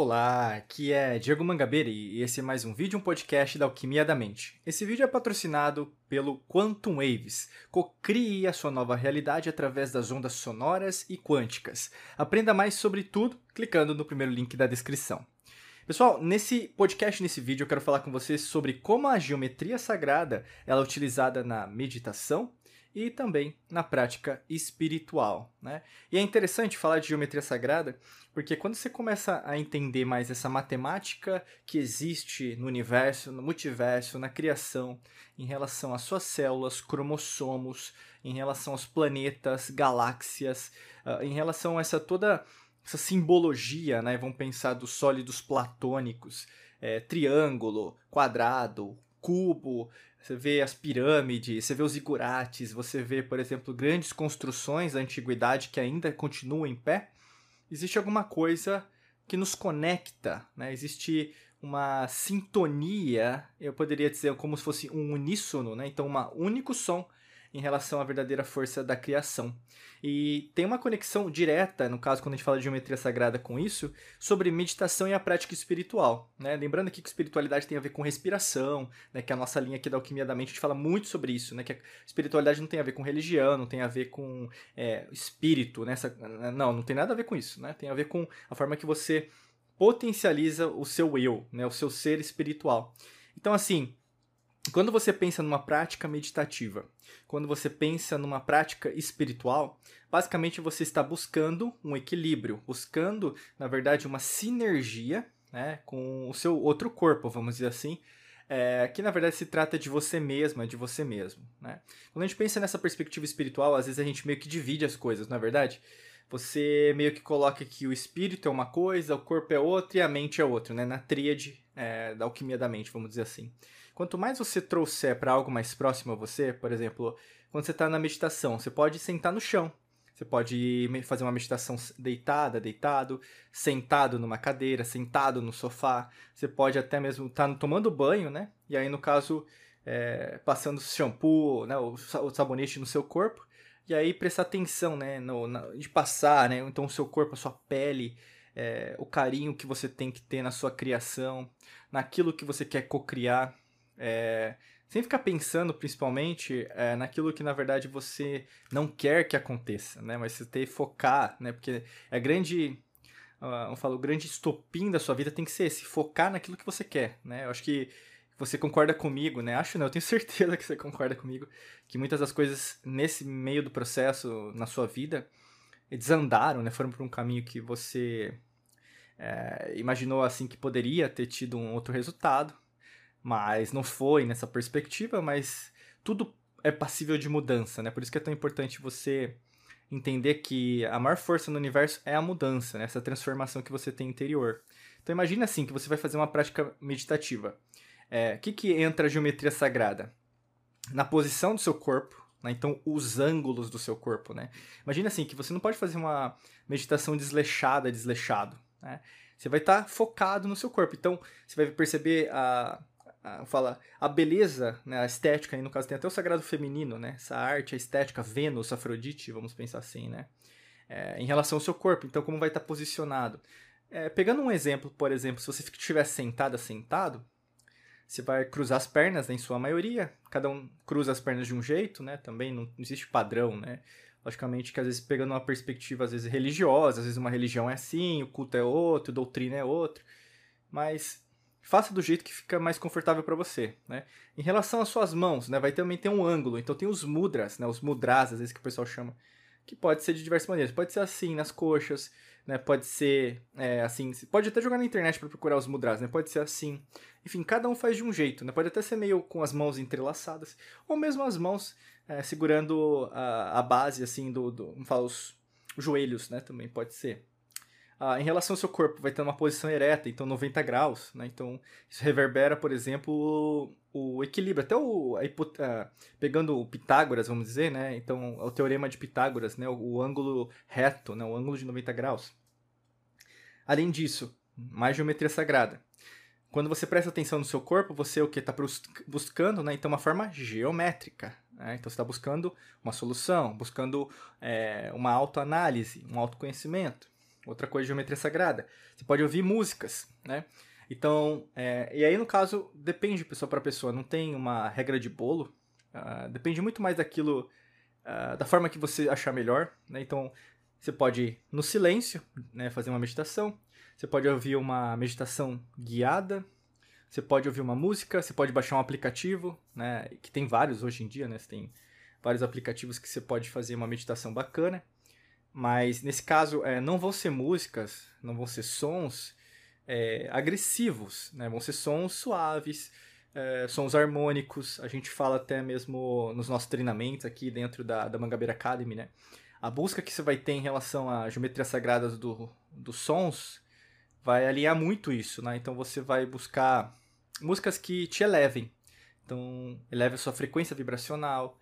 Olá, aqui é Diego Mangabeira e esse é mais um vídeo, um podcast da Alquimia da Mente. Esse vídeo é patrocinado pelo Quantum Waves. Cocrie a sua nova realidade através das ondas sonoras e quânticas. Aprenda mais sobre tudo clicando no primeiro link da descrição. Pessoal, nesse podcast, nesse vídeo, eu quero falar com vocês sobre como a geometria sagrada ela é utilizada na meditação e também na prática espiritual. Né? E é interessante falar de geometria sagrada porque quando você começa a entender mais essa matemática que existe no universo, no multiverso, na criação, em relação às suas células, cromossomos, em relação aos planetas, galáxias, uh, em relação a essa toda essa simbologia, né? Vamos pensar dos sólidos platônicos, é, triângulo, quadrado, cubo, você vê as pirâmides, você vê os igurates, você vê, por exemplo, grandes construções da antiguidade que ainda continuam em pé. Existe alguma coisa que nos conecta, né? Existe uma sintonia, eu poderia dizer como se fosse um uníssono, né? Então, um único som em relação à verdadeira força da criação. E tem uma conexão direta, no caso, quando a gente fala de geometria sagrada com isso, sobre meditação e a prática espiritual. Né? Lembrando aqui que espiritualidade tem a ver com respiração, né? que é a nossa linha aqui da alquimia da mente, a gente fala muito sobre isso, né? que a espiritualidade não tem a ver com religião, não tem a ver com é, espírito, né? Essa, não, não tem nada a ver com isso, né? tem a ver com a forma que você potencializa o seu eu, né? o seu ser espiritual. Então, assim, quando você pensa numa prática meditativa, quando você pensa numa prática espiritual, basicamente você está buscando um equilíbrio, buscando, na verdade, uma sinergia né, com o seu outro corpo, vamos dizer assim, é, que na verdade se trata de você mesma, de você mesmo. Né? Quando a gente pensa nessa perspectiva espiritual, às vezes a gente meio que divide as coisas, não é verdade? Você meio que coloca que o espírito é uma coisa, o corpo é outra e a mente é outra, né? na tríade é, da alquimia da mente, vamos dizer assim. Quanto mais você trouxer para algo mais próximo a você, por exemplo, quando você está na meditação, você pode sentar no chão. Você pode fazer uma meditação deitada, deitado, sentado numa cadeira, sentado no sofá. Você pode até mesmo estar tá tomando banho, né? E aí, no caso, é, passando shampoo, né, o, sabonete no seu corpo. E aí prestar atenção, né, no, na, de passar, né, então o seu corpo, a sua pele, é, o carinho que você tem que ter na sua criação, naquilo que você quer cocriar. É, sem ficar pensando principalmente é, naquilo que na verdade você não quer que aconteça, né? Mas você ter focar, né? Porque é grande, uh, eu falo, o grande estopim da sua vida tem que ser esse, focar naquilo que você quer, né? Eu acho que você concorda comigo, né? Acho não, eu tenho certeza que você concorda comigo que muitas das coisas nesse meio do processo na sua vida desandaram, né? Foram por um caminho que você é, imaginou assim que poderia ter tido um outro resultado, mas não foi nessa perspectiva, mas tudo é passível de mudança, né? Por isso que é tão importante você entender que a maior força no universo é a mudança, né? essa transformação que você tem interior. Então imagina assim que você vai fazer uma prática meditativa. O é, que, que entra a geometria sagrada? Na posição do seu corpo, né? então os ângulos do seu corpo. Né? Imagina assim que você não pode fazer uma meditação desleixada, desleixado. Né? Você vai estar tá focado no seu corpo. Então você vai perceber a, a, fala, a beleza, né, a estética, aí no caso tem até o sagrado feminino, né, essa arte, a estética, Vênus, Afrodite, vamos pensar assim, né, é, em relação ao seu corpo, então como vai estar posicionado. É, pegando um exemplo, por exemplo, se você estiver sentado, sentado, você vai cruzar as pernas, né, em sua maioria, cada um cruza as pernas de um jeito, né, também não, não existe padrão, né, logicamente que às vezes pegando uma perspectiva às vezes religiosa, às vezes uma religião é assim, o culto é outro, doutrina é outro, mas faça do jeito que fica mais confortável para você, né? Em relação às suas mãos, né, vai também ter um ângulo, então tem os mudras, né, os mudras, às vezes que o pessoal chama, que pode ser de diversas maneiras. Pode ser assim, nas coxas, né, pode ser é, assim, pode até jogar na internet para procurar os mudras, né, pode ser assim. Enfim, cada um faz de um jeito, né, pode até ser meio com as mãos entrelaçadas, ou mesmo as mãos é, segurando a, a base, assim, do, do, os, os joelhos, né, também pode ser. Ah, em relação ao seu corpo, vai ter uma posição ereta, então 90 graus, né? Então, isso reverbera, por exemplo, o, o equilíbrio. Até o, a, a, pegando o Pitágoras, vamos dizer, né? Então, o teorema de Pitágoras, né? O, o, ângulo reto, né? O ângulo de 90 graus. Além disso, mais geometria sagrada. Quando você presta atenção no seu corpo, você o que está buscando, né? Então, uma forma geométrica. Né? Então, você está buscando uma solução, buscando é, uma autoanálise, um autoconhecimento outra coisa de geometria sagrada. Você pode ouvir músicas, né? Então, é, e aí no caso, depende de pessoa para pessoa, não tem uma regra de bolo, uh, depende muito mais daquilo, uh, da forma que você achar melhor, né? Então, você pode ir no silêncio, né, fazer uma meditação, você pode ouvir uma meditação guiada, você pode ouvir uma música, você pode baixar um aplicativo, né, que tem vários hoje em dia, né, você tem vários aplicativos que você pode fazer uma meditação bacana, mas nesse caso é, não vão ser músicas, não vão ser sons é, agressivos, né, vão ser sons suaves, é, sons harmônicos, a gente fala até mesmo nos nossos treinamentos aqui dentro da, da Mangabeira Academy, né, a busca que você vai ter em relação à geometria sagrada do, dos sons vai alinhar muito isso, né? Então você vai buscar músicas que te elevem. Então, eleve a sua frequência vibracional,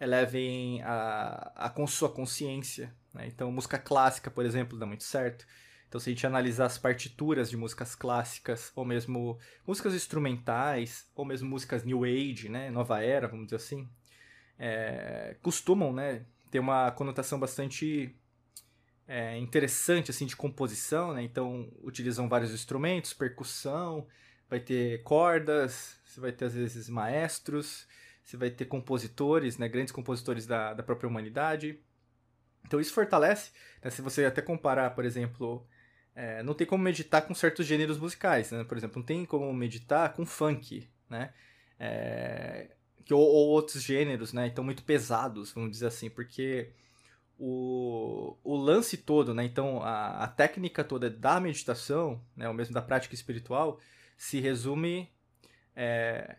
elevem a, a sua consciência. Né? Então, música clássica, por exemplo, dá muito certo. Então, se a gente analisar as partituras de músicas clássicas, ou mesmo músicas instrumentais, ou mesmo músicas New Age, né? Nova Era, vamos dizer assim, é, costumam né, ter uma conotação bastante é, interessante assim de composição, né? Então utilizam vários instrumentos, percussão, vai ter cordas, você vai ter às vezes maestros, você vai ter compositores, né? Grandes compositores da, da própria humanidade. Então isso fortalece, né? se você até comparar, por exemplo, é, não tem como meditar com certos gêneros musicais, né? Por exemplo, não tem como meditar com funk, né? É, que, ou, ou, outros gêneros, né? Então, muito pesados, vamos dizer assim, porque o, o lance todo, né? Então, a, a técnica toda da meditação, né? Ou mesmo da prática espiritual, se resume é,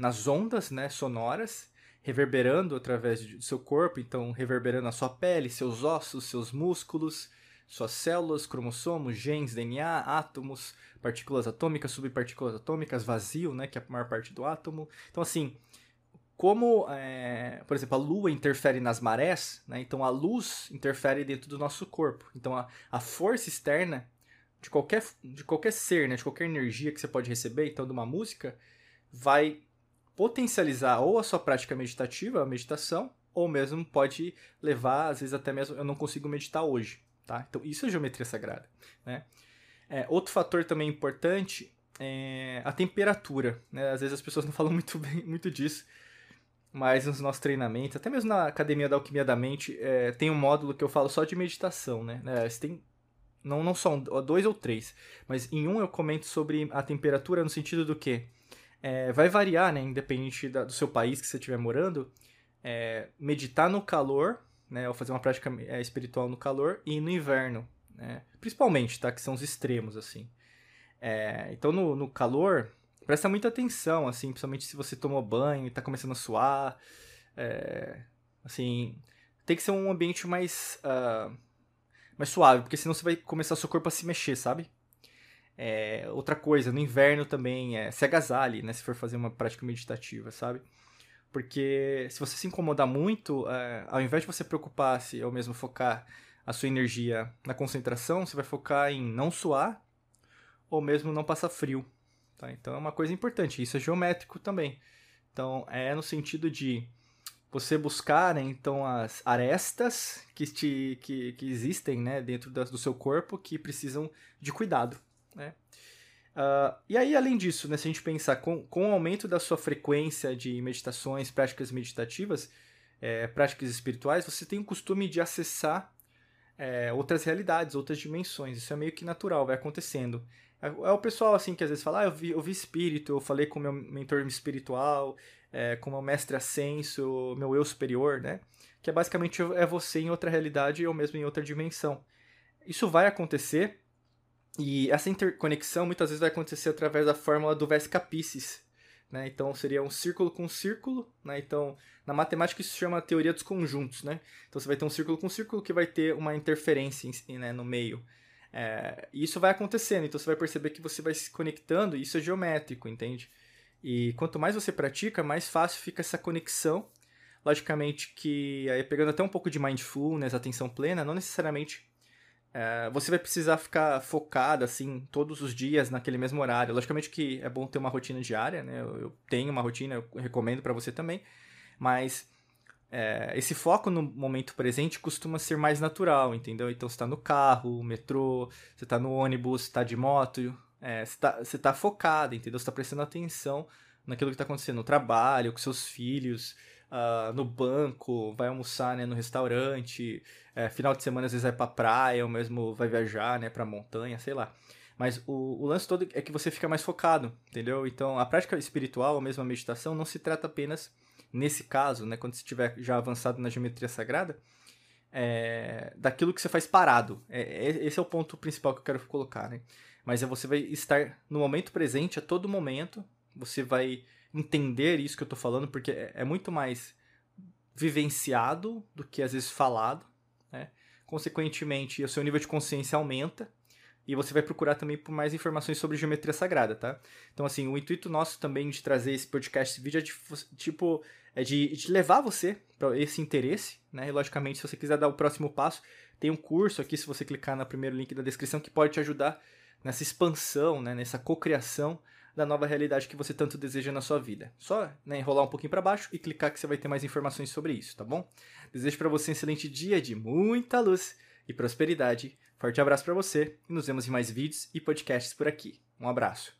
nas ondas né, sonoras, reverberando através do seu corpo, então reverberando a sua pele, seus ossos, seus músculos, suas células, cromossomos, genes, DNA, átomos, partículas atômicas, subpartículas atômicas, vazio, né, que é a maior parte do átomo. Então, assim, como, é, por exemplo, a Lua interfere nas marés, né? então a luz interfere dentro do nosso corpo. Então a, a força externa de qualquer, de qualquer ser, né? de qualquer energia que você pode receber, então de uma música, vai potencializar ou a sua prática meditativa, a meditação, ou mesmo pode levar, às vezes até mesmo, eu não consigo meditar hoje. Tá? Então isso é geometria sagrada. Né? É, outro fator também importante é a temperatura. Né? Às vezes as pessoas não falam muito, bem, muito disso, mas nos nossos treinamentos, até mesmo na Academia da Alquimia da Mente, é, tem um módulo que eu falo só de meditação, né? É, tem, não, não só um, dois ou três, mas em um eu comento sobre a temperatura no sentido do que é, vai variar, né? Independente da, do seu país que você estiver morando, é, meditar no calor, né? Ou fazer uma prática é, espiritual no calor e no inverno, né? Principalmente, tá? Que são os extremos, assim. É, então, no, no calor, presta muita atenção, assim, principalmente se você tomou banho e tá começando a suar. É, assim, tem que ser um ambiente mais, uh, mais suave, porque senão você vai começar seu corpo a se mexer, sabe? É, outra coisa, no inverno também, é, se agasalhe, né, se for fazer uma prática meditativa, sabe? Porque se você se incomodar muito, é, ao invés de você preocupar-se ou mesmo focar a sua energia na concentração, você vai focar em não suar ou mesmo não passar frio, Tá? Então é uma coisa importante, isso é geométrico também. Então é no sentido de você buscar né, então as arestas que, te, que, que existem né, dentro da, do seu corpo que precisam de cuidado. Né? Uh, e aí, além disso, né, se a gente pensar com, com o aumento da sua frequência de meditações, práticas meditativas, é, práticas espirituais, você tem o costume de acessar é, outras realidades, outras dimensões. Isso é meio que natural, vai acontecendo. É, é o pessoal assim que às vezes fala, ah, eu vi, eu vi espírito, eu falei com meu mentor espiritual, é, com meu mestre ascenso, meu eu superior, né? Que é basicamente é você em outra realidade ou mesmo em outra dimensão. Isso vai acontecer e essa interconexão muitas vezes vai acontecer através da fórmula do Piscis, né? Então seria um círculo com círculo, né? Então na matemática isso se chama teoria dos conjuntos, né? Então você vai ter um círculo com círculo que vai ter uma interferência né, no meio. É, isso vai acontecendo, então você vai perceber que você vai se conectando e isso é geométrico, entende? E quanto mais você pratica, mais fácil fica essa conexão. Logicamente que, aí pegando até um pouco de mindfulness, atenção plena, não necessariamente é, você vai precisar ficar focado, assim, todos os dias naquele mesmo horário. Logicamente que é bom ter uma rotina diária, né? Eu, eu tenho uma rotina, eu recomendo para você também. Mas é, esse foco no momento presente costuma ser mais natural, entendeu? Então você está no carro, metrô, você está no ônibus, está de moto, é, você, está você tá focado, entendeu? Você está prestando atenção naquilo que está acontecendo no trabalho, com seus filhos, uh, no banco, vai almoçar né, no restaurante, é, final de semana às vezes vai pra praia, ou mesmo vai viajar né, pra montanha, sei lá. Mas o, o, lance todo é que você fica mais focado, entendeu? Então a prática espiritual, ou mesmo a meditação, não se trata apenas nesse caso, né, quando você estiver já avançado na geometria sagrada, é, daquilo que você faz parado. É, é, esse é o ponto principal que eu quero colocar, né? Mas é você vai estar no momento presente a todo momento, você vai entender isso que eu estou falando, porque é, é muito mais vivenciado do que às vezes falado, né? Consequentemente, o seu nível de consciência aumenta e você vai procurar também por mais informações sobre geometria sagrada, tá? Então, assim, o intuito nosso também de trazer esse podcast, esse vídeo é de, tipo, é de, de levar você para esse interesse, né? E, logicamente, se você quiser dar o próximo passo, tem um curso aqui, se você clicar no primeiro link da descrição, que pode te ajudar nessa expansão, né? Nessa cocriação da nova realidade que você tanto deseja na sua vida. Só né, enrolar um pouquinho para baixo e clicar que você vai ter mais informações sobre isso, tá bom? Desejo para você um excelente dia de muita luz e prosperidade. Forte abraço para você e nos vemos em mais vídeos e podcasts por aqui. Um abraço.